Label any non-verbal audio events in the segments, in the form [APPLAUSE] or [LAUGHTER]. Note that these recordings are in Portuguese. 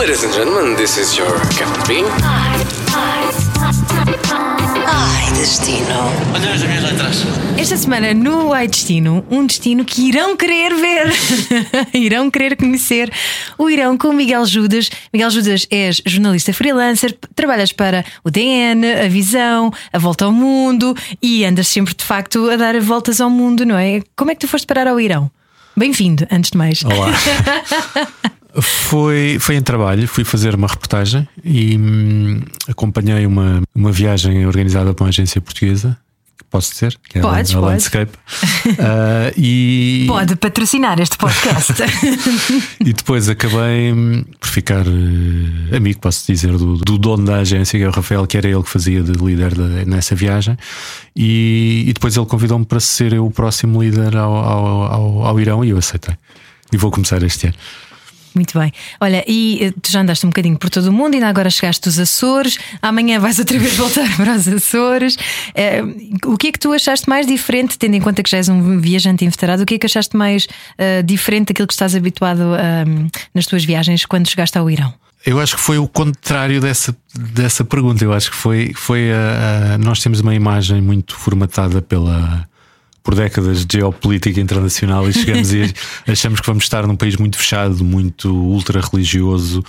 Ladies and gentlemen, this is your Captain Bean. Ai, destino. Olha as minhas letras. Esta semana no Ai Destino, um destino que irão querer ver, [LAUGHS] irão querer conhecer o Irão com o Miguel Judas. Miguel Judas és jornalista freelancer, trabalhas para o DN, a Visão, a Volta ao Mundo e andas sempre de facto a dar voltas ao mundo, não é? Como é que tu foste parar ao Irão? Bem-vindo, antes de mais. Olá. [LAUGHS] Foi, foi em trabalho, fui fazer uma reportagem e hum, acompanhei uma, uma viagem organizada por uma agência portuguesa. Posso dizer? Que é Podes, a, a pode. Landscape. [LAUGHS] Ah, e, Pode patrocinar este podcast. [LAUGHS] e depois acabei hum, por ficar eh, amigo, posso dizer, do, do dono da agência, que é o Rafael, que era ele que fazia de líder da- nessa viagem. E, e depois ele convidou-me para ser eu o próximo líder ao, ao, ao, ao Irão e eu aceitei. E vou começar este ano. Muito bem. Olha, e eh, tu já andaste um bocadinho por todo o mundo, ainda agora chegaste dos Açores, amanhã vais outra vez [LAUGHS] voltar para os Açores. Eh, o que é que tu achaste mais diferente, tendo em conta que já és um viajante inveterado, o que é que achaste mais eh, diferente daquilo que estás habituado ahm, nas tuas viagens quando chegaste ao Irão? Eu acho que foi o contrário dessa, dessa pergunta. Eu acho que foi, foi nós temos uma imagem muito formatada pela por décadas de geopolítica internacional e chegamos e [LAUGHS] achamos que vamos estar num país muito fechado, muito ultra religioso,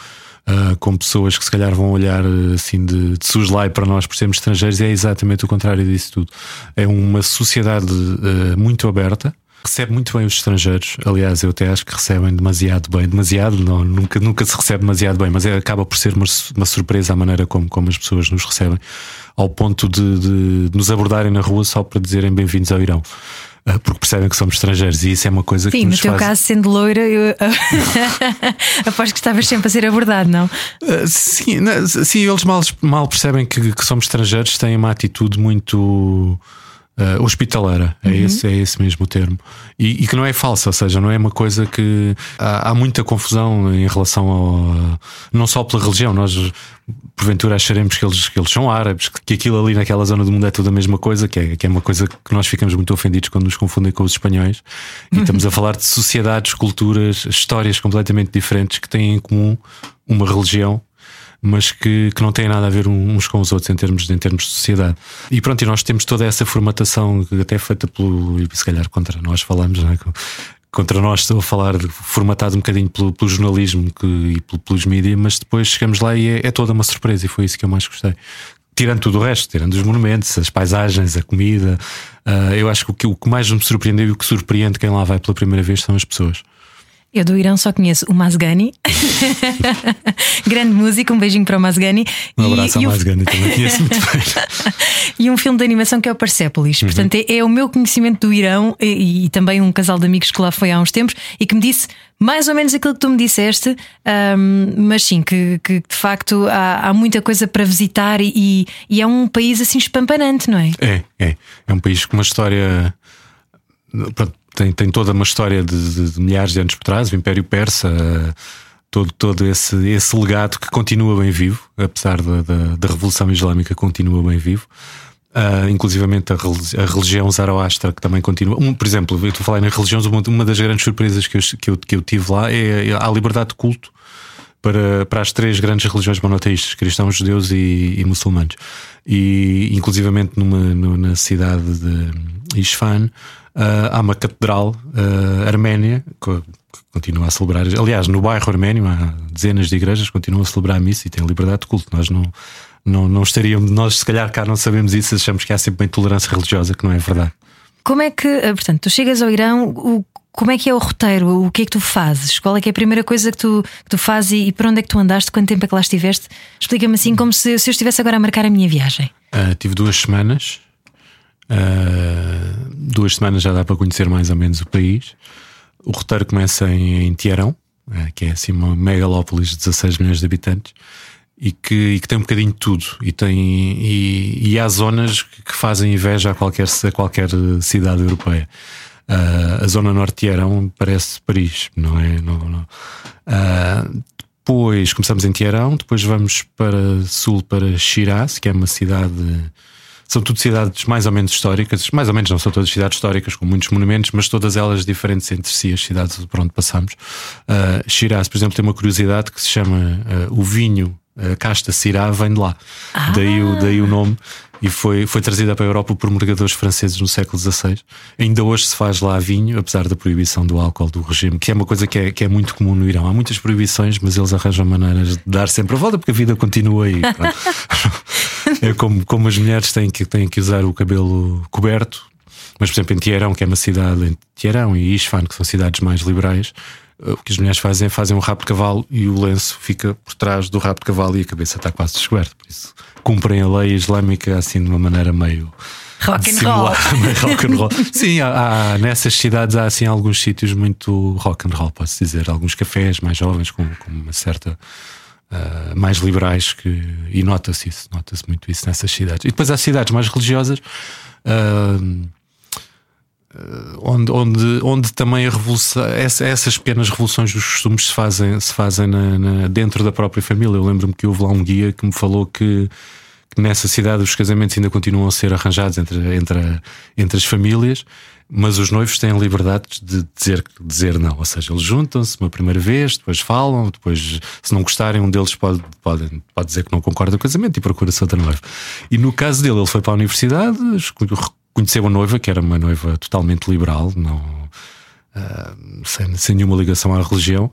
ah, com pessoas que se calhar vão olhar eh, assim de, de suslai para nós por sermos estrangeiros, e é exatamente o contrário disso tudo. É uma sociedade eh, muito aberta. Recebe muito bem os estrangeiros, aliás, eu até acho que recebem demasiado bem. Demasiado, não, nunca, nunca se recebe demasiado bem, mas é, acaba por ser uma, uma surpresa a maneira como, como as pessoas nos recebem, ao ponto de, de nos abordarem na rua só para dizerem bem-vindos ao Irão, Ah, porque percebem que somos estrangeiros, e isso é uma coisa que Sim, no nos teu faz. caso, sendo loira, eu [LAUGHS] aposto que estavas sempre a ser abordado, não? Uh, sim, não, sim, eles mal, mal percebem que, que somos estrangeiros, têm uma atitude muito uh, hospitaleira, é, esse, é esse mesmo o termo. E, e que não é falsa, ou seja, não é uma coisa que há, há muita confusão em relação ao. não só pela religião, nós porventura acharemos que eles, que eles são árabes, que, que aquilo ali naquela zona do mundo é tudo a mesma coisa, que é, que é uma coisa que nós ficamos muito ofendidos quando nos confundem com os espanhóis. E estamos a falar de sociedades, culturas, histórias completamente diferentes que têm em comum uma religião mas que, que não têm nada a ver uns com os outros em termos, em termos de sociedade. E pronto, e nós temos toda essa formatação até é feita pelo, se calhar contra nós falamos, não é? contra nós estou a falar de, formatado um bocadinho pelo, pelo jornalismo que, e pelo- pelos mídias, mas depois chegamos lá e é, é toda uma surpresa e foi isso que eu mais gostei. Tirando tudo o resto, tirando os monumentos, as paisagens, a comida, ah, eu acho que o, que o que mais me surpreendeu e o que surpreende quem lá vai pela primeira vez são as pessoas. Eu do Irão só conheço o Mazgani, [LAUGHS] grande músico, um beijinho para o Mazgani. Um abraço e a o- mais grande também conheço muito [LAUGHS] bem. e um filme de animação que é o Persepolis. Uhum. Portanto, é, é o meu conhecimento do Irão e, e também um casal de amigos que lá foi há uns tempos e que me disse mais ou menos aquilo que tu me disseste, ahm, mas sim, que, que de facto há, há muita coisa para visitar e, e é um país assim espampanante, não é? É, é. É um país com uma história. pronto, tem, tem toda uma história de, de- de milhares de anos por trás, o Império Persa, eh, todo, todo esse, esse legado que continua bem vivo, apesar da, da, da Revolução Islâmica, continua bem vivo. Ah, inclusivamente a, religi- a religião Zoroastra, que também continua. Um, por exemplo, eu estou a falar em religiões, uma, uma das grandes surpresas que eu, que eu, que eu tive lá é a liberdade de culto para, para as três grandes religiões monoteístas, cristãos, judeus e, e muçulmanos. E inclusivamente numa, no- na cidade de Isfahan ah, há uma catedral ah, arménia que continua a celebrar. Aliás, no bairro arménio há dezenas de igrejas que continuam a celebrar a missa e têm liberdade de culto. Nós não, não, não estaríamos, nós se calhar cá não sabemos isso, achamos que há sempre uma intolerância religiosa, que não é verdade. Como é que, ah, portanto, tu chegas ao Irão, o- como é que é o roteiro? O que é que tu fazes? Qual é que é a primeira coisa que tu, que tu fazes e, e para onde é que tu andaste? Quanto tempo é que lá estiveste? Explica-me assim, como se, se eu estivesse agora a marcar a minha viagem. Ah, tive duas semanas. Ah, duas semanas já dá para conhecer mais ou menos o país. O roteiro começa em, em Teherão, ah, que é assim uma megalópolis de 16 milhões de habitantes. E que, e que tem um bocadinho de tudo. E, tem, e, e há zonas que fazem inveja a qualquer, a qualquer cidade europeia. Ah, a zona norte de Teherão parece Paris, não é? Não, não. Ah, depois começamos em Teherão, depois vamos para sul para Shiraz, que é uma cidade São tudo cidades mais ou menos históricas, mais ou menos não são todas cidades históricas, com muitos monumentos, mas todas elas diferentes entre si, as cidades por onde passamos. Uh, Shiraz, por exemplo, tem uma curiosidade que se chama uh, o vinho, a casta Syrah vem de lá. Ah. Daí, o, daí o nome. E foi, foi trazida para a Europa por mercadores franceses no século XVI. Ainda hoje se faz lá vinho, apesar da proibição do álcool do regime, que é uma coisa que é, que é muito comum no Irão. Há muitas proibições, mas eles arranjam maneiras de dar sempre a volta porque a vida continua aí. [LAUGHS] é como, como as mulheres têm que, têm que usar o cabelo coberto, mas, por exemplo, em Teherão, que é uma cidade, em Teherão e Isfahan, que são cidades mais liberais, o que as mulheres fazem é fazem um rabo de cavalo e o lenço fica por trás do rabo de cavalo e a cabeça está quase descoberta. Por isso, cumprem a lei islâmica assim de uma maneira meio. Rock and roll. [LAUGHS] rock and roll. Sim, há, há- nessas cidades há assim alguns sítios muito rock and roll, posso dizer. Alguns cafés mais jovens, com, com uma certa. Ah, mais liberais que, e nota-se isso, nota-se muito isso nessas cidades. E depois há cidades mais religiosas ah, onde, onde, onde também a revolução, essa- essas pequenas revoluções dos costumes se fazem, se fazem na- na- dentro da própria família. Eu lembro-me que houve lá um guia que me falou que nessa cidade os casamentos ainda continuam a ser arranjados entre, entre, entre as famílias, mas os noivos têm liberdade de dizer, dizer não. Ou seja, eles juntam-se uma primeira vez, depois falam, depois, se não gostarem, um deles pode, pode, pode dizer que não concorda com o casamento e procura-se outra noiva. E no caso dele, ele foi para a universidade, conheceu a noiva, que era uma noiva totalmente liberal, não, ah, sem, sem nenhuma ligação à religião.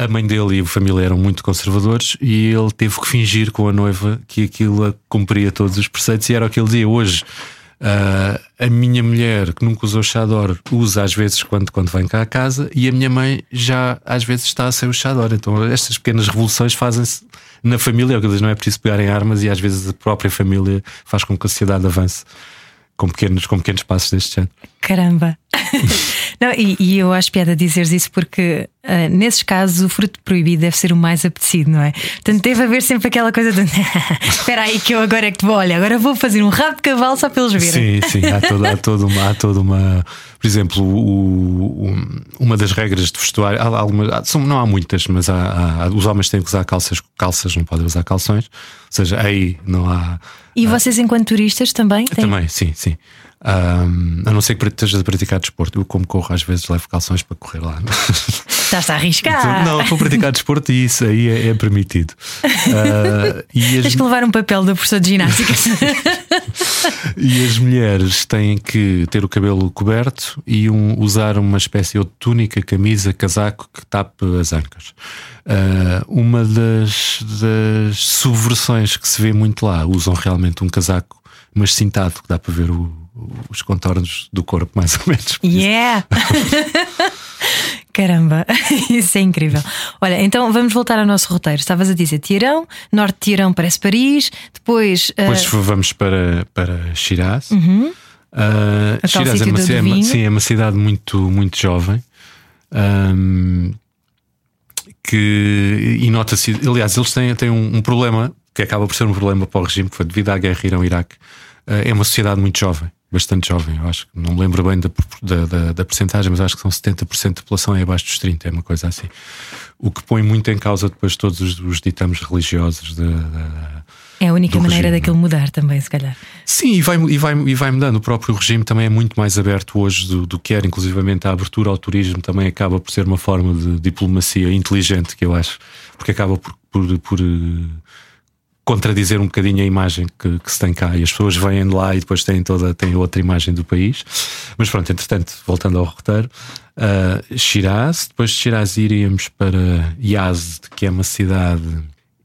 A mãe dele e a família eram muito conservadores e ele teve que fingir com a noiva que aquilo cumpria todos os preceitos e era o que ele dizia hoje. ah, a minha mulher, que nunca usou chador, usa às vezes quando, quando vem cá a casa, e a minha mãe já às vezes está sem o chador. Então, estas pequenas revoluções fazem-se na família, é o que não é preciso pegarem armas, e às vezes a própria família faz com que a sociedade avance com pequenos, com pequenos passos deste género. Caramba! [LAUGHS] Não, e, e eu acho piada dizeres isso porque ah, nesses casos o fruto proibido deve ser o mais apetecido, não é? Portanto, deve haver sempre aquela coisa de [LAUGHS] espera aí que eu agora é que te vou, olha, agora vou fazer um rabo de cavalo só para eles verem. Sim, sim, há toda, há toda, uma, há toda uma. Por exemplo, o- o- uma das regras de vestuário, há algumas, há- são- não há muitas, mas há- os homens têm que usar calças, calças, não podem usar calções, ou seja, aí não há. E vocês, enquanto turistas, também têm? Também, sim, sim. Ahm, a não ser que estejas a praticar desporto. Eu, como corro, às vezes levo calções para correr lá. Estás a arriscar. Não, estou a praticar desporto e isso aí é, é permitido. Ah, e as- Tens que levar um papel da professora de ginástica. [LAUGHS] E as mulheres têm que ter o cabelo coberto e um- usar uma espécie de túnica, camisa, casaco que tape as ancas. Ah, uma das, das subversões que se vê muito lá usam realmente um casaco, mas cintado, que dá para ver o- os contornos do corpo, mais ou menos. Yeah! [LAUGHS] Caramba, [LAUGHS] isso é incrível. Olha, então vamos voltar ao nosso roteiro. Estavas a dizer Tirão, Norte de Tirão parece Paris, depois. ah, Depois vamos para, para Shiraz. Uhum. Tal Shiraz é uma, é sim, é uma cidade muito, muito jovem. Ahm, que, e nota-se, aliás, eles têm, têm um, um problema que acaba por ser um problema para o regime, que foi devido à guerra Irão-Iraque. Ah, é uma sociedade muito jovem, bastante jovem. Eu acho que não me lembro bem da, da, da, da percentagem, mas acho que são 70% da população é abaixo dos 30%, é uma coisa assim. O que põe muito em causa depois todos os, os ditames religiosos da- da, é a única maneira regime, daquilo mudar também, se calhar. Sim, e vai, e, vai, e vai mudando. O próprio regime também é muito mais aberto hoje do, do que era, inclusivamente a abertura ao turismo também acaba por ser uma forma de diplomacia inteligente, que eu acho, porque acaba por, por, por, eh, contradizer um bocadinho a imagem que, que se tem cá. E as pessoas vêm lá e depois têm toda têm outra imagem do país. Mas pronto, entretanto, voltando ao roteiro, uh, Shiraz, depois de Shiraz iríamos para Yazd, que é uma cidade.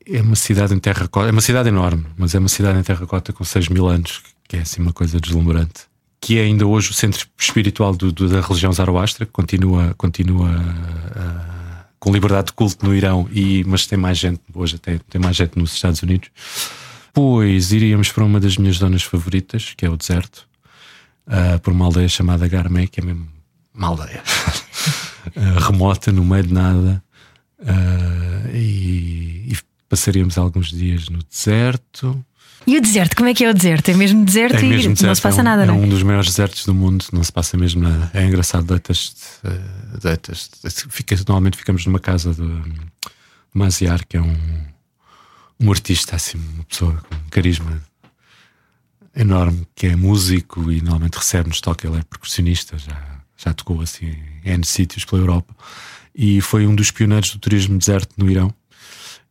É uma cidade em terracota, é uma cidade enorme, mas é uma cidade em terracota com 6 mil anos, que é assim uma coisa deslumbrante. Que é ainda hoje o centro espiritual do- do- da religião Zoroastra, que continua, continua ah, com liberdade de culto no Irão, e, mas tem mais gente, hoje tem, tem mais gente nos Estados Unidos. Depois iríamos para uma das minhas zonas favoritas, que é o deserto, ah, por uma aldeia chamada Garmé, que é mesmo uma aldeia [LAUGHS] ah, remota, no meio de nada. Ah, e, e passaríamos alguns dias no deserto. E o deserto, como é que é o deserto? É mesmo deserto É e mesmo não deserto, se passa é um, nada, é não é? um dos maiores desertos do mundo, não se passa mesmo nada. É engraçado, deitas, eh, deitas fica, normalmente ficamos numa casa de Maziar, que é um, um artista, assim, uma pessoa com carisma enorme que é músico e normalmente recebe-nos toque, ele é percussionista, já, já tocou assim em N sítios pela Europa e foi um dos pioneiros do turismo deserto no Irão.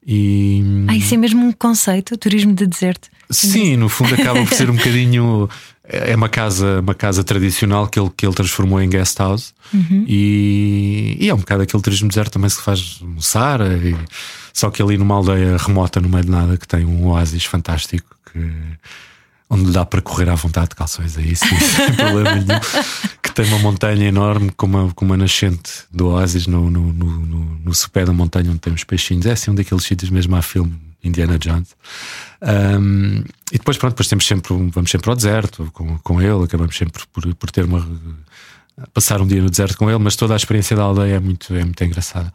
E... Ah, isso é mesmo um conceito, turismo de deserto. Sim, no fundo acaba por ser um bocadinho. É uma casa, uma casa tradicional que ele, que ele transformou em guest house Uhum. e, e é um bocado aquele turismo deserto também se faz no Saara, e- só que ali numa aldeia remota no meio de nada que tem um oásis fantástico que, onde dá para correr à vontade de calções aí, sim, [LAUGHS] sem problema nenhum. Que tem uma montanha enorme com uma, com uma nascente do oásis no, no, no, no, no sopé da montanha onde tem os peixinhos. É assim um daqueles sítios mesmo a filme Indiana Jones. Um, e depois, pronto, depois temos sempre, vamos sempre ao deserto com, com ele, acabamos sempre por, por ter uma. passar um dia no deserto com ele, mas toda a experiência da aldeia é muito, é muito engraçada.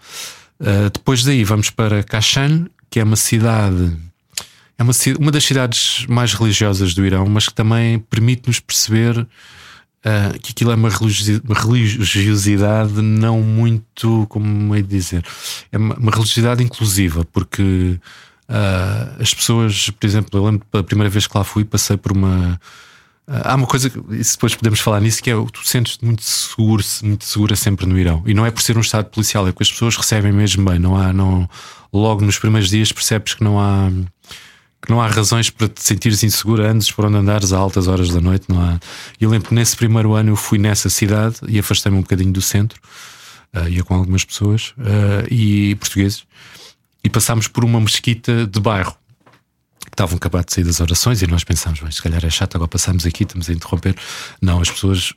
Uh, depois daí vamos para Kashan, que é uma cidade. É uma, uma das cidades mais religiosas do Irão, mas que também permite-nos perceber ah, que aquilo é uma, religiosi- uma religiosidade não muito, como é de dizer, é uma, religiosidade inclusiva, porque ah, as pessoas, por exemplo, eu lembro pela primeira vez que lá fui, passei por uma. ah, há uma coisa, que depois podemos falar nisso, que é tu sentes-te muito seguro, muito segura sempre no Irão. E não é por ser um estado policial, é porque as pessoas recebem mesmo bem. Não há, não, logo nos primeiros dias percebes que não há que não há razões para te sentires insegura antes por onde andares a altas horas da noite. Não há. Eu lembro que nesse primeiro ano eu fui nessa cidade e afastei-me um bocadinho do centro, ah, ia com algumas pessoas ah, e portugueses, e passámos por uma mesquita de bairro. Que estavam acabados de sair das orações e nós pensámos, se calhar é chato, agora passamos aqui, estamos a interromper. Não, as pessoas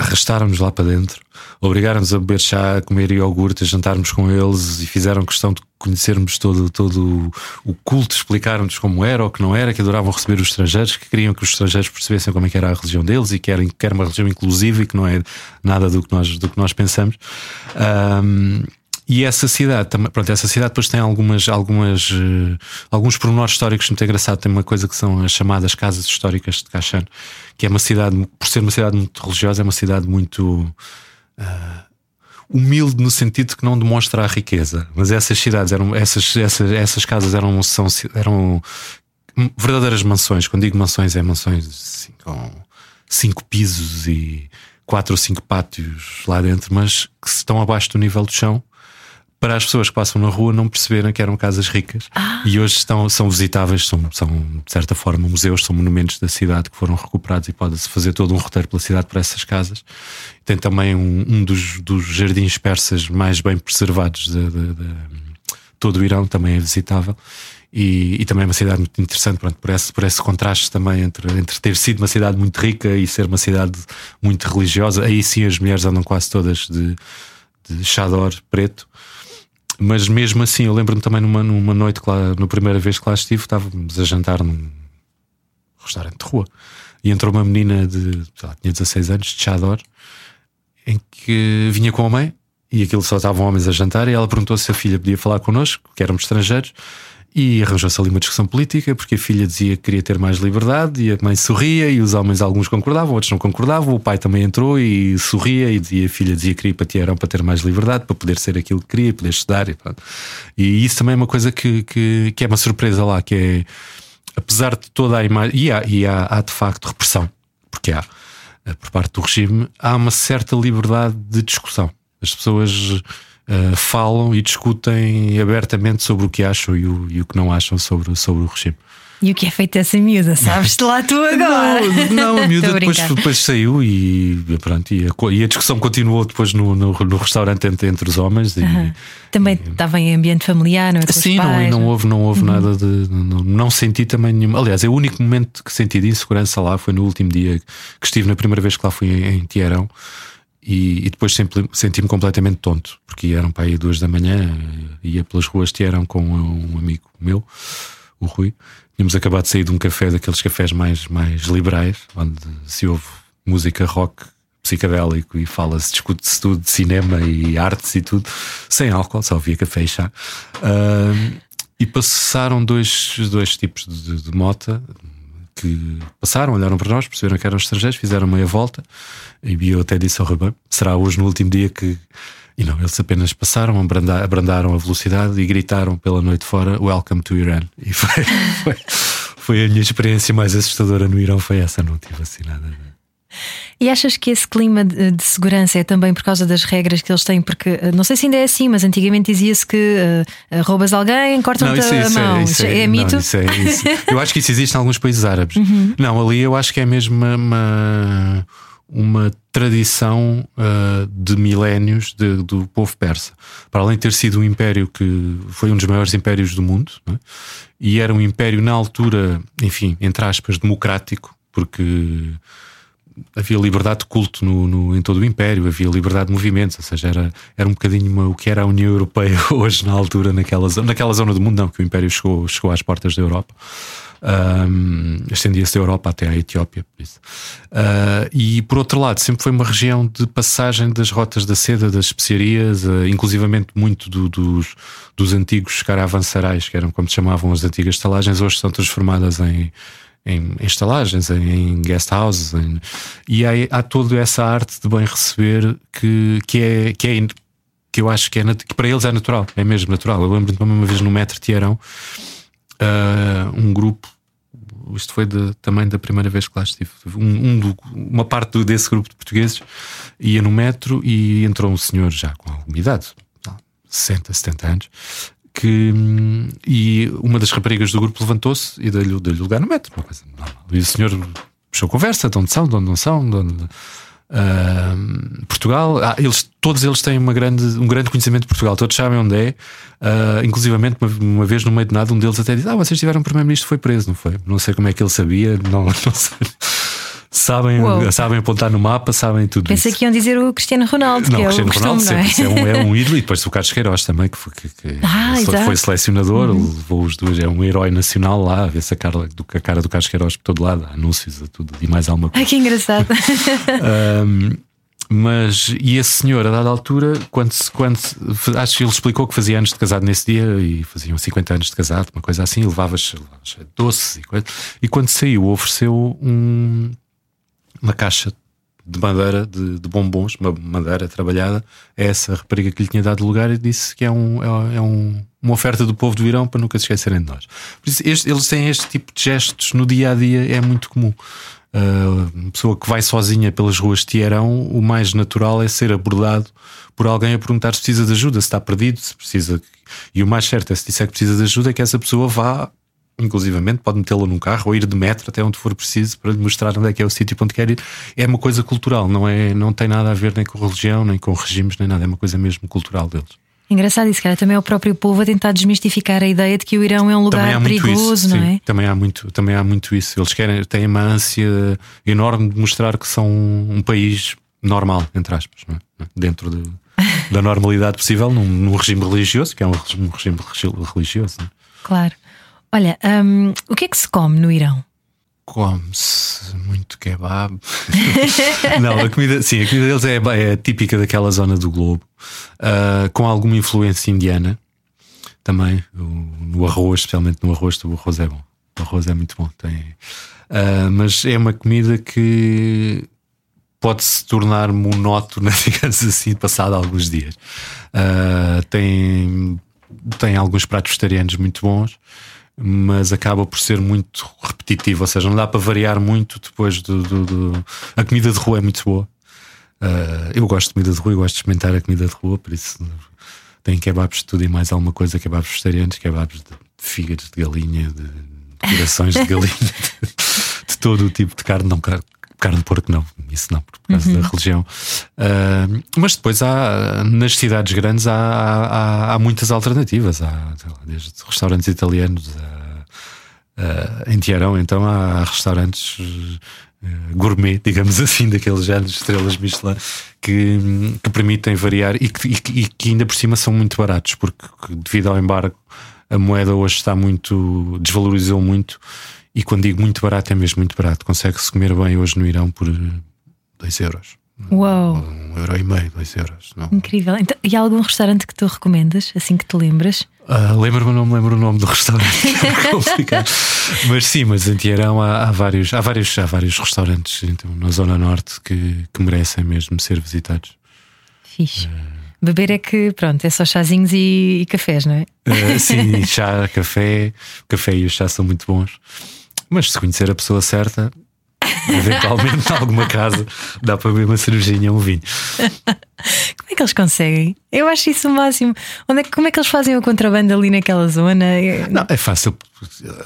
arrastaram-nos lá para dentro, obrigaram-nos a beber chá, a comer iogurte, a jantarmos com eles e fizeram questão de conhecermos todo, todo o culto, explicaram-nos como era ou que não era, que adoravam receber os estrangeiros, que queriam que os estrangeiros percebessem como é que era a religião deles e que era, que era uma religião inclusiva e que não é nada do que nós, do que nós pensamos. Ahm, e essa cidade pronto, essa cidade depois tem algumas, algumas, eh, alguns pormenores históricos muito engraçados. Tem uma coisa que são as chamadas casas históricas de Kashan, que é uma cidade, por ser uma cidade muito religiosa, é uma cidade muito ah, humilde no sentido que não demonstra a riqueza. Mas essas cidades eram, essas, essas, essas casas eram, são, eram verdadeiras mansões. Quando digo mansões, é mansões assim, com cinco pisos e quatro ou cinco pátios lá dentro, mas que estão abaixo do nível do chão para as pessoas que passam na rua não perceberem que eram casas ricas e hoje estão, são visitáveis, são, são de certa forma museus, são monumentos da cidade que foram recuperados e pode-se fazer todo um roteiro pela cidade para essas casas. Tem também um, um dos, dos jardins persas mais bem preservados de, de- de todo o Irão, também é visitável. E, e também é uma cidade muito interessante pronto, por, esse, por esse contraste também entre, entre ter sido uma cidade muito rica e ser uma cidade muito religiosa. Aí sim as mulheres andam quase todas de, de chador preto. Mas mesmo assim, eu lembro-me também numa, numa noite, lá, na primeira vez que lá estive, estávamos a jantar num restaurante de rua e entrou uma menina de, lá, tinha 16 anos, de Chador, em que vinha com a mãe e aquilo só estavam homens a jantar. E ela perguntou se a filha podia falar connosco, que éramos estrangeiros, e arranjou-se ali uma discussão política, porque a filha dizia que queria ter mais liberdade e a mãe sorria, e os homens, alguns concordavam, outros não concordavam. O pai também entrou e sorria, e dizia, a filha dizia que queria ir para Teherão para ter mais liberdade, para poder ser aquilo que queria, poder estudar. E, pronto. e isso também é uma coisa que, que, que é uma surpresa lá, que é apesar de toda a imagem, e, há, e há, há de facto repressão, porque há, eh, por parte do regime, há uma certa liberdade de discussão. As pessoas eh, falam e discutem abertamente sobre o que acham e o, e o que não acham sobre, sobre o regime. E o que é feito essa miúda? Sabes-te lá tu agora? Não, não, a miúda [LAUGHS] depois, depois saiu e, pronto, e, a, e a discussão continuou depois no, no, no restaurante entre, entre os homens. E. Também estava em ambiente familiar, não é? Sim, não, pais, não não é? houve, não houve nada de. Não, não senti também nenhuma. Aliás, é o único momento que senti de insegurança lá foi no último dia que estive na primeira vez que lá fui em, em Teherão e, e depois senti-me completamente tonto, porque eram para aí duas da manhã, ia pelas ruas de Teherão com um amigo meu, o Rui. Tínhamos acabado de sair de um café, daqueles cafés mais, mais liberais, onde se ouve música rock psicadélico e fala-se, discute-se tudo de cinema e artes e tudo, sem álcool, só havia café e chá. Ahm, e passaram dois, dois tipos de, de mota que passaram, olharam para nós, perceberam que eram estrangeiros, fizeram meia volta e eu até disse ao Rubem: será hoje no último dia que. E não, eles apenas passaram, abranda- abrandaram a velocidade e gritaram pela noite fora: Welcome to Iran. E foi, [LAUGHS] foi, foi a minha experiência mais assustadora no Irão. Foi essa, não tive assim nada. E achas que esse clima de, de, segurança é também por causa das regras que eles têm? Porque eh, não sei se ainda é assim, mas antigamente dizia-se que uh, roubas alguém, cortam-te a isso mão. É, isso é, é, mito? Não, isso é, isso. [LAUGHS] Eu acho que isso existe em alguns países árabes. Uhum. Não, ali eu acho que é mesmo uma, uma, uma tradição uh, de milénios de, do povo persa. Para além de ter sido um império que foi um dos maiores impérios do mundo, é? e era um império na altura, enfim, entre aspas, democrático, porque havia liberdade de culto no, no, em todo o Império, havia liberdade de movimentos, ou seja, era, era um bocadinho uma, o que era a União Europeia [LAUGHS] hoje, na altura, naquela, naquela zona do mundo, não, que o Império chegou, chegou às portas da Europa. Um, estendia-se da Europa até à Etiópia, por isso. Uh, e por outro lado, sempre foi uma região de passagem das rotas da seda, das especiarias, uh, inclusivamente muito do, dos, dos antigos caravansarais, que eram como se chamavam as antigas estalagens, hoje são transformadas em em estalagens, em, em guest houses, em, e há, há toda essa arte de bem receber que, que, é, que, é, que eu acho que, é, que para eles é natural, é mesmo natural. Eu lembro-me uma vez no Metro Tiarão, uh, um grupo. Isto foi de, também da primeira vez que lá estive. Um, um do, uma parte desse grupo de portugueses ia no metro e entrou um senhor já com alguma idade, 60, 70 anos, que e uma das raparigas do grupo levantou-se e deu-lhe deu lugar no metro. Uma coisa. E o senhor puxou conversa, de onde são, de onde não são, de onde, uh, Portugal. Ah, eles, todos eles têm uma grande, um grande conhecimento de Portugal, todos sabem onde é. Uh, inclusivamente, uma, uma, vez no meio de nada, um deles até disse: Ah, vocês tiveram um primeiro-ministro, foi preso, não foi? Não sei como é que ele sabia, não, [LAUGHS] não sei sabem, sabem apontar no mapa, sabem tudo Pensei isso. que iam dizer o Cristiano Ronaldo, não, que é Cristiano o costume, Ronaldo não é? sempre, é, um, é um [LAUGHS] ídolo, e depois o Carlos Queiroz também, que foi, que, que ah, foi selecionador, uhum. levou os dois, é um herói nacional lá, vê-se a cara, do, a cara do Carlos Queiroz por todo lado, anúncios a tudo e mais alguma coisa. Ai, que engraçado. [LAUGHS] um, mas, e esse senhor, a dada altura, quando, quando acho que ele explicou que fazia anos de casado nesse dia e faziam 50 anos de casado, uma coisa assim, levava-se doces e coisa. E quando saiu, ofereceu um, uma caixa de madeira, de, de, bombons, uma madeira trabalhada, a essa rapariga que lhe tinha dado lugar e disse que é, um, é, é um, uma oferta do povo do Irão para nunca se esquecerem de nós. Por isso, este, eles têm este tipo de gestos no dia a dia, é muito comum. Uh, uma pessoa que vai sozinha pelas ruas de Teherão, o mais natural é ser abordado por alguém a perguntar se precisa de ajuda, se está perdido, se precisa. E o mais certo é se disser que precisa de ajuda, é que essa pessoa vá inclusivamente pode metê-lo num carro ou ir de metro até onde for preciso para lhe mostrar onde é que é o sítio para onde quer ir. É uma coisa cultural, não, é, não tem nada a ver nem com religião, nem com regimes, nem nada, é uma coisa mesmo cultural deles. Engraçado isso, cara. Também é o próprio povo a tentar desmistificar a ideia de que o Irão é um lugar perigoso, isso, não sim, é? Também há, muito, também há muito isso. Eles querem, têm uma ânsia enorme de mostrar que são um país normal, entre aspas, é? dentro de, [LAUGHS] da normalidade possível, num, num, regime religioso, que é um regime, um regime religioso. É? Claro. Olha, um, o que é que se come no Irão? Come-se muito kebab. [LAUGHS] não, a comida, sim, a comida deles é, é típica daquela zona do globo, uh, com alguma influência indiana também. No arroz, especialmente no arroz, o arroz é bom. O arroz é muito bom. Tem, uh, mas é uma comida que pode se tornar monótona, [LAUGHS] digamos assim, passado alguns dias. Uh, tem, tem alguns pratos vegetarianos muito bons mas acaba por ser muito repetitivo, ou seja, não dá para variar muito depois do. do, do... A comida de rua é muito boa. Uh, eu gosto de comida de rua, eu gosto de experimentar a comida de rua, por isso tem kebabs de tudo e mais alguma coisa, kebabs vegetarianos, kebabs de fígados de galinha, de corações de [LAUGHS] galinha, de, de, todo o tipo de carne, não carne, carne de porco, não, isso não, por causa uhum. da religião. Uh, mas depois há, nas cidades grandes há, há, há muitas alternativas, há desde restaurantes italianos a, a, em Tiarão, então há restaurantes uh, gourmet, digamos [LAUGHS] assim, daqueles de estrelas Michelin que, que permitem variar e que, e que ainda por cima são muito baratos, porque devido ao embargo a moeda hoje está muito, desvalorizou muito e quando digo muito barato, é mesmo muito barato. Consegue-se comer bem hoje no Irão por 2 euros. Uau! Um euro e meio, 2 euros. Não. Incrível. Então, e há algum restaurante que tu recomendas, assim que te lembras? Uh, lembro-me, não me lembro o nome do restaurante, [LAUGHS] é mas sim, mas em Tiarão há, há, vários, há, vários, há vários restaurantes então, na Zona Norte que, que merecem mesmo ser visitados. Fixe. Uh, Beber é que, pronto, é só chazinhos e, e cafés, não é? Uh, sim, [LAUGHS] chá, café. O café e o chá são muito bons. Mas se conhecer a pessoa certa, eventualmente, em alguma casa, dá para beber uma cervejinha ou um vinho. Como é que eles conseguem? Eu acho isso o máximo. Onde é, que- como é que eles fazem o contrabando ali naquela zona? É- Não, é fácil.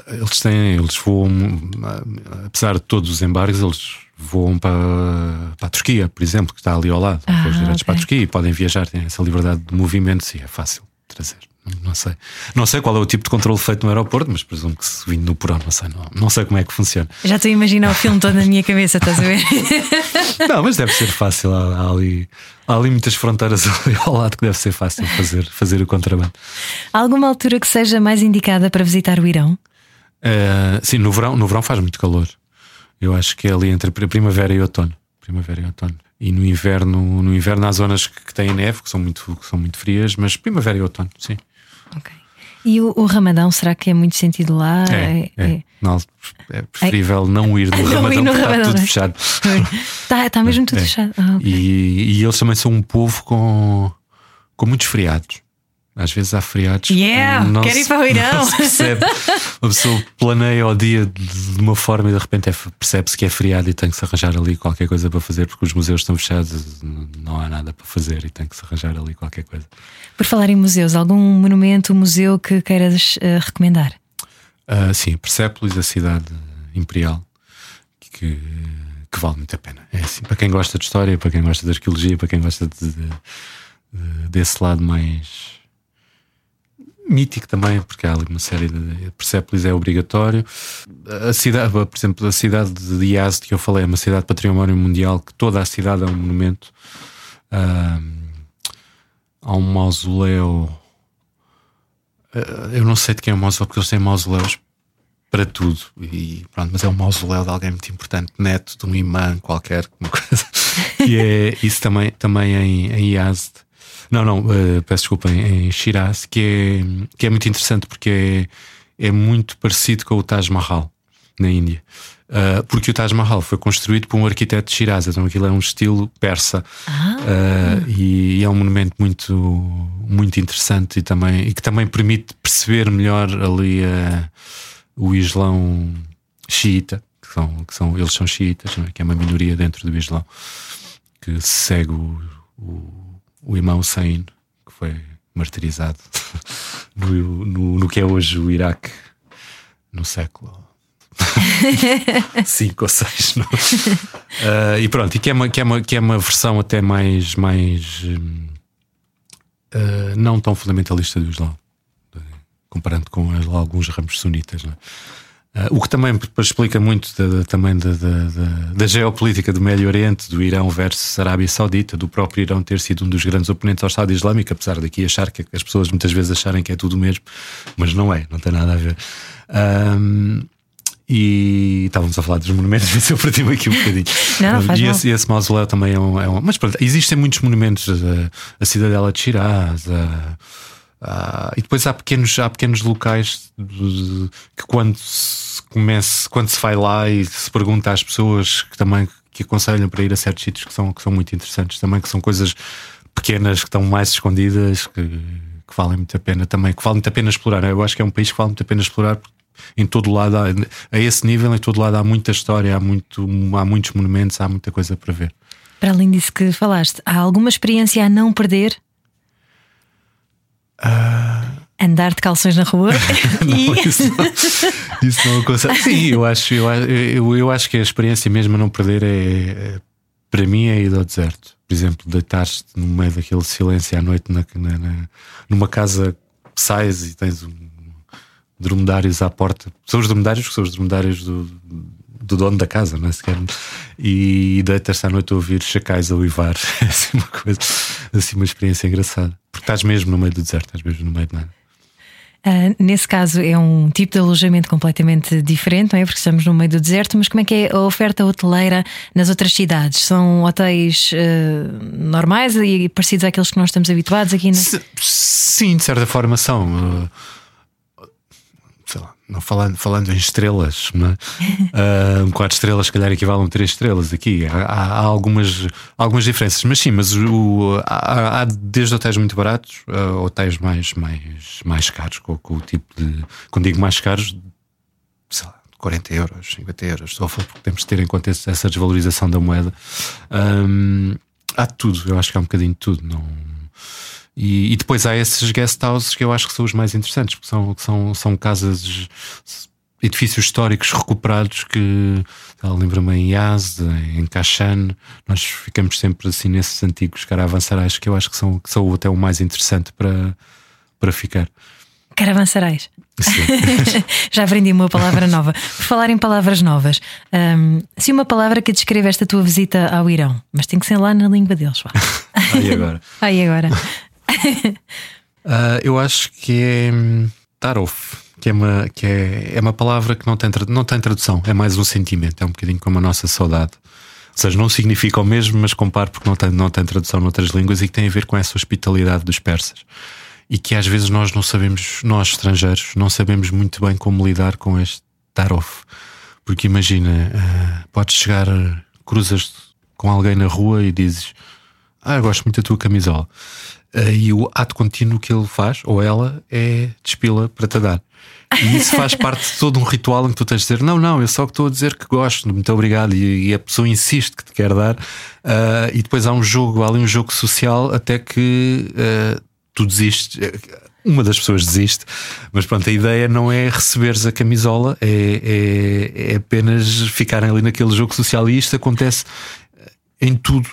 Eles têm, eles voam, apesar de todos os embargos, eles voam para, para a Turquia, por exemplo, que está ali ao lado. Ah, Voos diretos ok. para a Turquia e podem viajar, têm essa liberdade de movimento, sim, é fácil trazer. Não sei. Não sei qual é o tipo de controle feito no aeroporto, mas presumo que se vindo no porão, não sei, não, não sei como é que funciona. Já estou a imaginar o filme todo na minha cabeça, estás a ver? [LAUGHS] Não, mas deve ser fácil. Há, há ali, há ali muitas fronteiras [LAUGHS] ali ao lado que deve ser fácil fazer, fazer o contrabando. Há alguma altura que seja mais indicada para visitar o Irão? Eh, sim, no verão, no verão faz muito calor. Eu acho que é ali entre pri- primavera e outono. Primavera e outono. E no inverno, no inverno há zonas que, que têm neve, que são, muito, que são muito frias, mas primavera e outono, sim. Ok. E o, o Ramadão, será que é muito sentido lá? É, é. Não, é preferível não ir no [LAUGHS] Não Ramadão ir no porque está Ramadão, tudo né? fechado. Está [LAUGHS] tá mesmo tudo É. fechado. Ah, ok. E, e eles também são um povo com, com muitos feriados. Às vezes há feriados. que Yeah, não quero se- ir para o [LAUGHS] Irão. Percebe. Uma pessoa planeia o dia de uma forma e de repente é- percebe-se que é feriado e tem que se arranjar ali qualquer coisa para fazer porque os museus estão fechados, não há nada para fazer e tem que se arranjar ali qualquer coisa. Por falar em museus, algum monumento, museu que queiras eh, recomendar? Ah, sim, Persépolis, a cidade imperial, que, que vale muito a pena. É assim, para quem gosta de história, para quem gosta de arqueologia, para quem gosta de- de- desse lado mais mítico também, porque há ali uma série de Persépolis é obrigatório. A cidade, por exemplo, a cidade de Yazd que eu falei, é uma cidade de património mundial, que toda a cidade é um monumento. Ah, há um mausoléu. ah, eu não sei de quem é o mausoléu, porque eles têm mausoléus para tudo. E pronto, mas é um mausoléu de alguém muito importante, neto de um imã qualquer, [LAUGHS] uma coisa. E é isso também, também em, em Yazd. Não, não, eh, peço desculpa, em, em Shiraz, que é, que é muito interessante porque é, é muito parecido com o Taj Mahal na Índia. Uh, porque o Taj Mahal foi construído por um arquiteto de Shiraz, então aquilo é um estilo persa Uh, e, e é um monumento muito, muito interessante e, também, e que também permite perceber melhor ali uh, o Islão xiita, que são, que são, eles são xiitas, é? que é uma minoria dentro do Islão, que segue o, o, o imã Hussein, que foi martirizado [LAUGHS] no, no, no que é hoje o Iraque, no século [LAUGHS] 5 ou 6 e pronto, e que é, uma, que, é uma, que é uma versão até mais, mais uh, não tão fundamentalista do Islão, eh, comparando com alguns ramos sunitas. não é? Uh, o que também depois explica muito da, da- também da, da, da- da geopolítica do Médio Oriente, do Irão versus Arábia Saudita, do próprio Irão ter sido um dos grandes oponentes ao Estado Islâmico, apesar daqui achar que as pessoas muitas vezes acharem que é tudo o mesmo, mas não é, não tem nada a ver. Um, e estávamos a falar dos monumentos, [LAUGHS] mas eu perdi-me aqui um bocadinho. Não, não faz e, esse, esse mausoléu também é um. é um- mas pronto, existem muitos monumentos, a, a Cidadela de Shiraz, a- a- e depois há pequenos, há pequenos locais que quando se comece, quando se vai lá e se pergunta às pessoas que também que aconselham para ir a certos sítios que são, que são muito interessantes também, que são coisas pequenas que estão mais escondidas, que, que valem muito a pena também, que vale muito a pena explorar. Eu acho que é um país que vale muito a pena explorar porque em todo lado, há, a esse nível, em todo lado há muita história, há, muito, há muitos monumentos, há muita coisa para ver. Para além disso que falaste, há alguma experiência a não perder? Andar de calções na rua. [LAUGHS] Não, e isso, não, isso não aconselho. Sim, eu acho, eu, eu, eu acho que a experiência mesmo a não perder é, é- para mim é ir ao deserto. Por exemplo, deitar-te no meio daquele silêncio à noite na, na- na- numa casa que sais e tens um, dromedários à porta. São os dromedários que são os dromedários do, do dono da casa, não é sequer? E deitas-te à noite a ouvir chacais a uivar. [LAUGHS] É assim uma coisa, assim uma experiência engraçada. Porque estás mesmo no meio do deserto, estás mesmo no meio de nada. Ah, nesse caso é um tipo de alojamento completamente diferente, não é? Porque estamos no meio do deserto, mas como é que é a oferta hoteleira nas outras cidades? São hotéis ah, normais e parecidos àqueles que nós estamos habituados aqui? Na... Se- Sim, de certa forma são. uh, não falando, falando em estrelas, é? Uh, [LAUGHS] quatro estrelas, se calhar, equivalem a três estrelas aqui. Há, há- há algumas, algumas diferenças, mas sim, mas o, há, há desde hotéis muito baratos a hotéis mais, mais, mais caros, com, com o tipo de. Quando digo mais caros, sei lá, 40 euros, 50 euros, só porque temos de ter em conta essa desvalorização da moeda. Um, há tudo, eu acho que há um bocadinho de tudo. Não... E, e, depois há esses guest houses que eu acho que são os mais interessantes, porque são, são, são casas, edifícios históricos recuperados que lembra-me em Yaz, em Kashan, nós ficamos sempre assim nesses antigos caravansarais que eu acho que são, que são até o mais interessante para, para ficar. Caravansarais. [LAUGHS] Já aprendi uma palavra nova. Por falar em palavras novas, um, se uma palavra que descreve esta tua visita ao Irão, mas tem que ser lá na língua deles. [LAUGHS] Aí agora. Aí agora. Uh, [LAUGHS] eu acho que é hum, Tarof, que, é uma, que é, é uma palavra que não tem, não tem tradução, é mais um sentimento, é um bocadinho como a nossa saudade. Ou seja, não significa o mesmo, mas comparo porque não tem, não tem tradução noutras línguas e que tem a ver com essa hospitalidade dos persas e que às vezes nós não sabemos, nós estrangeiros, não sabemos muito bem como lidar com este tarof. Porque imagina, uh, podes chegar, cruzas com alguém na rua e dizes: Ah, eu gosto muito da tua camisola. Uh, e o ato contínuo que ele faz, ou ela, é despila para te dar. E isso faz [LAUGHS] parte de todo um ritual em que tu tens de dizer: Não, não, eu só estou a dizer que gosto, muito obrigado. E, e a pessoa insiste que te quer dar. Uh, e depois há um jogo, há ali um jogo social até que uh, tu desistes. Uma das pessoas desiste, mas pronto, a ideia não é receberes a camisola, é, é, é apenas ficarem ali naquele jogo social. E isto acontece em tudo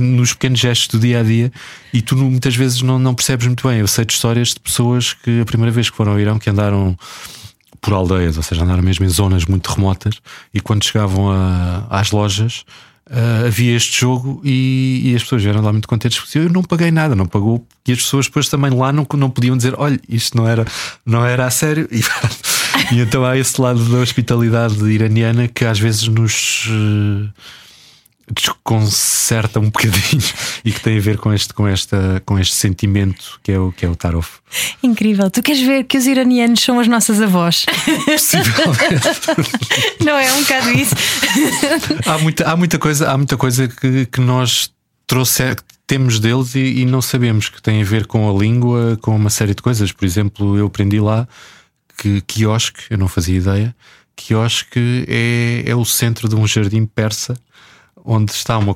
nos pequenos gestos do dia a dia e tu muitas vezes não, não percebes muito bem. Eu sei de histórias de pessoas que a primeira vez que foram ao Irão que andaram por aldeias, ou seja, andaram mesmo em zonas muito remotas e quando chegavam a, às lojas Uh, havia este jogo e, e, as pessoas eram lá muito contentes porque eu não paguei nada, não pagou, e as pessoas depois também lá não, não podiam dizer: olha, isto não era, não era a sério. E, [LAUGHS] e então há esse lado da hospitalidade iraniana que às vezes nos. Uh, desconcerta um bocadinho [LAUGHS] e que tem a ver com este, com esta, com este sentimento que é o, que é o Tarof. Incrível. Tu queres ver que os iranianos são as nossas avós? Possivelmente. [LAUGHS] Não é um bocado isso? há, muita, há muita coisa, há muita coisa que, que nós trouxe, temos deles e, e não sabemos que tem a ver com a língua, com uma série de coisas. Por exemplo, eu aprendi lá que quiosque, eu não fazia ideia, quiosque é, é o centro de um jardim persa onde está uma,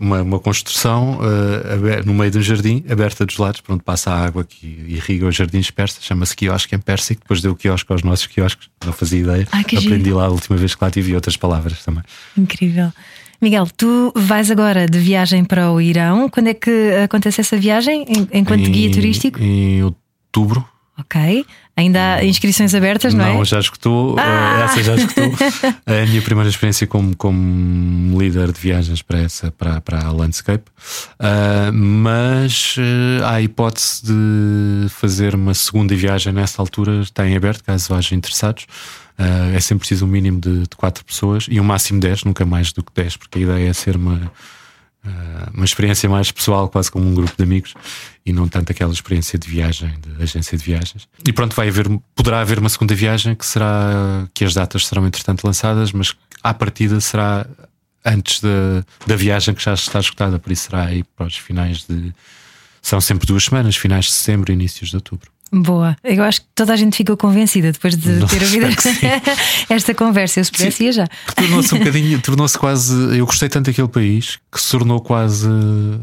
uma, uma construção uh, no meio de um jardim, aberta dos lados, por onde passa a água que irriga os jardins persas, chama-se quiosque em pérsico, depois deu quiosque aos nossos quiosques, não fazia ideia. Ai, Aprendi giro. lá a última vez que lá tive outras palavras também. Incrível. Miguel, tu vais agora de viagem para o Irão. Quando é que acontece essa viagem? Enquanto em, guia turístico? Em outubro. Ok. Ainda há inscrições abertas, não, não é? Não, já escutou. Ah! Eh, essa já escutou. [LAUGHS] a minha primeira experiência como, como líder de viagens para essa, para, para a Landscape. Uh, mas uh, há a hipótese de fazer uma segunda viagem nessa altura, está em aberto, caso haja interessados. Uh, é sempre preciso um mínimo de, de 4 pessoas e um máximo de 10, nunca mais do que 10, porque a ideia é ser uma uma experiência mais pessoal, quase como um grupo de amigos, e não tanto aquela experiência de viagem, de agência de viagens. E pronto, vai haver, poderá haver uma segunda viagem que será que as datas serão entretanto lançadas, mas à partida será antes da, da viagem que já está escutada, por isso será aí para os finais de. São sempre duas semanas, finais de setembro e inícios de outubro. Boa, eu acho que toda a gente ficou convencida depois de Não, ter ouvido [LAUGHS] esta conversa. Eu se pudesse ia já. Tornou-se um bocadinho, tornou-se quase. Eu gostei tanto daquele país que se tornou quase uh,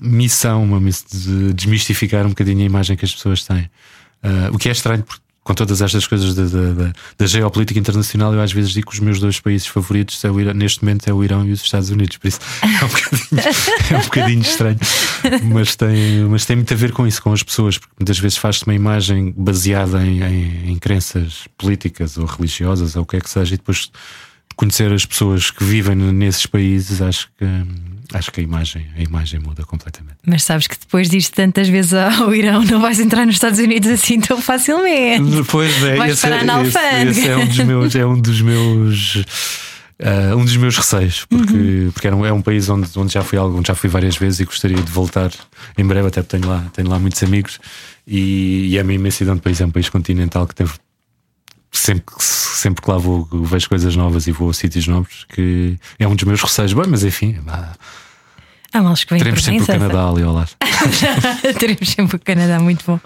missão, uma missão de desmistificar um bocadinho a imagem que as pessoas têm. Uh, o que é estranho, porque com todas estas coisas da, da, da, geopolítica internacional, eu às vezes digo que os meus dois países favoritos é Irão, neste momento é o Irão e os Estados Unidos, por isso é um bocadinho, é um bocadinho estranho, mas tem, mas tem muito a ver com isso, com as pessoas, porque muitas vezes faz-se uma imagem baseada em, em, em crenças políticas ou religiosas ou o que é que seja, e depois conhecer as pessoas que vivem nesses países, acho que acho que a imagem, a imagem muda completamente. Mas sabes que depois disto tantas vezes ao Irão, não vais entrar nos Estados Unidos assim tão facilmente. Pois é, vais esse, na esse, esse é um dos meus, é um dos meus Uh, um dos meus receios, porque, uhum. porque era um, é um país onde, onde já fui onde já fui várias vezes e gostaria de voltar em breve, até porque tenho lá, tenho lá muitos amigos e, e é uma imensidão de país, é um país continental que teve sempre, sempre que lá vou, vejo coisas novas e vou a sítios novos, que é um dos meus receios. Bem, mas enfim, Há males que vêm Teremos sempre o Canadá ali ao lado. [LAUGHS] Teremos sempre o Canadá, muito bom.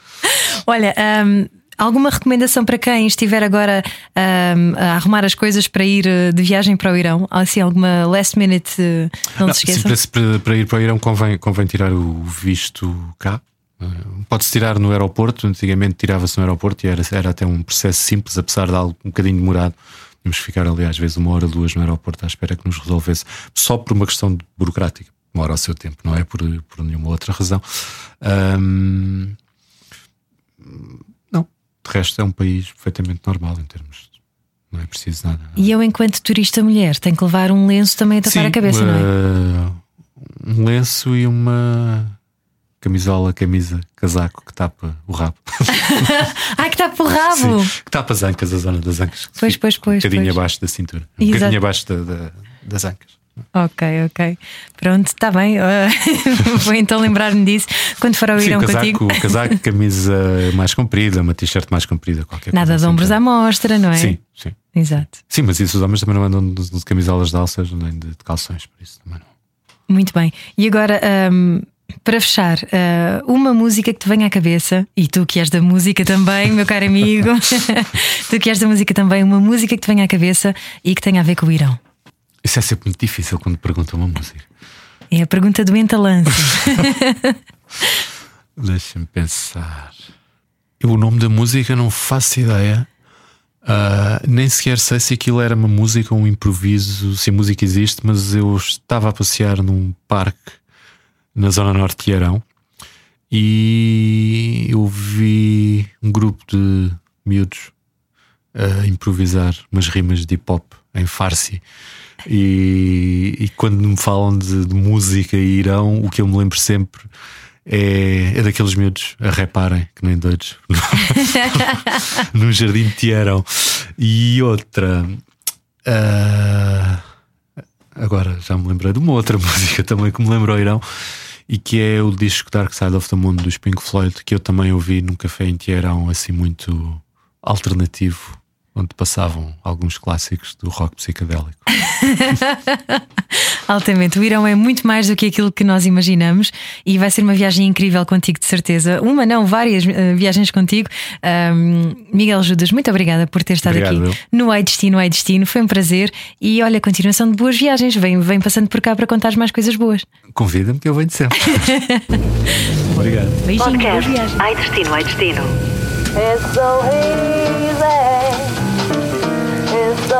Olha, um, alguma recomendação para quem estiver agora um, a arrumar as coisas para ir eh, de viagem para o Irão? Assim, alguma last minute? eh, Não, Não, se sim, esqueçam. para, para- para ir para o Irão convém, convém tirar o visto cá. Eh, Pode-se tirar no aeroporto. Antigamente tirava-se no aeroporto e era, era até um processo simples, apesar de algo um bocadinho demorado. Tínhamos que ficar ali às vezes uma hora, duas no aeroporto à espera que nos resolvesse, só por uma questão burocrática. Demora o seu tempo, não é por, por nenhuma outra razão. Ahm, não, de resto é um país perfeitamente normal em termos. Não é preciso nada. E eu, enquanto turista mulher, tenho que levar um lenço também a tapar Sim, a cabeça, não é? uh, Um lenço e uma camisola, camisa, casaco que tapa o rabo. Ai, [LAUGHS] que está por rabo! Sim, que tapa as ancas, a zona das ancas. Pois, pois, pois, Um bocadinho pois. abaixo da cintura. Um Exato. bocadinho abaixo da- da- das ancas. Ok, ok. Pronto, está bem. Ah, [LAUGHS] Vou então lembrar-me disso quando for ao Sim, Irão o contigo. casaco, casaco, [LAUGHS] camisa mais comprida, uma t-shirt mais comprida, qualquer Nada coisa de ombros assim. à mostra, não é? Sim, sim. Exato. Sim, mas isso os homens também não andam de, de camisolas de alças nem de, de calções, por isso também não. Muito bem. E agora, ahm, para fechar, ah, uma música que te venha à cabeça, e tu que és da música também, meu caro amigo, [LAUGHS] tu que és da música também, uma música que te venha à cabeça e que tenha a ver com o Irão. Isso é sempre muito difícil quando perguntam uma música. É a pergunta do entalance. [LAUGHS] Deixa-me pensar. Eu o nome da música não faço ideia. Ah, nem sequer sei se aquilo era uma música ou um improviso, se a música existe, mas eu estava a passear num parque na zona norte de Arão e eu vi um grupo de miúdos a improvisar umas rimas de hip hop em Farsi. E, e quando me falam de, de música e Irão, o que eu me lembro sempre é, é daqueles miúdos a reparem, que nem doidos, [LAUGHS] no jardim de Tiarão. E outra, ah, agora já me lembrei de uma outra [LAUGHS] música também que me lembrou Irão. E que é o disco Dark Side of the Moon dos Pink Floyd, que eu também ouvi num café em Tiarão, assim muito alternativo, onde passavam alguns clássicos do rock psicadélico. [LAUGHS] Altamente. O Irão é muito mais do que aquilo que nós imaginamos e vai ser uma viagem incrível contigo, de certeza. Uma, não, várias eh, viagens contigo. Ahm, Miguel Judas, muito obrigada por ter estado Obrigado, aqui eu. no Ai Destino, Ai Destino. Foi um prazer e olha, continuação de boas viagens. Vem, vem passando por cá para contar mais coisas boas. Convida-me que eu venho sempre. [LAUGHS] Obrigado. Beijinho, Podcast. Ai Destino, Ai Destino. It's so easy. It's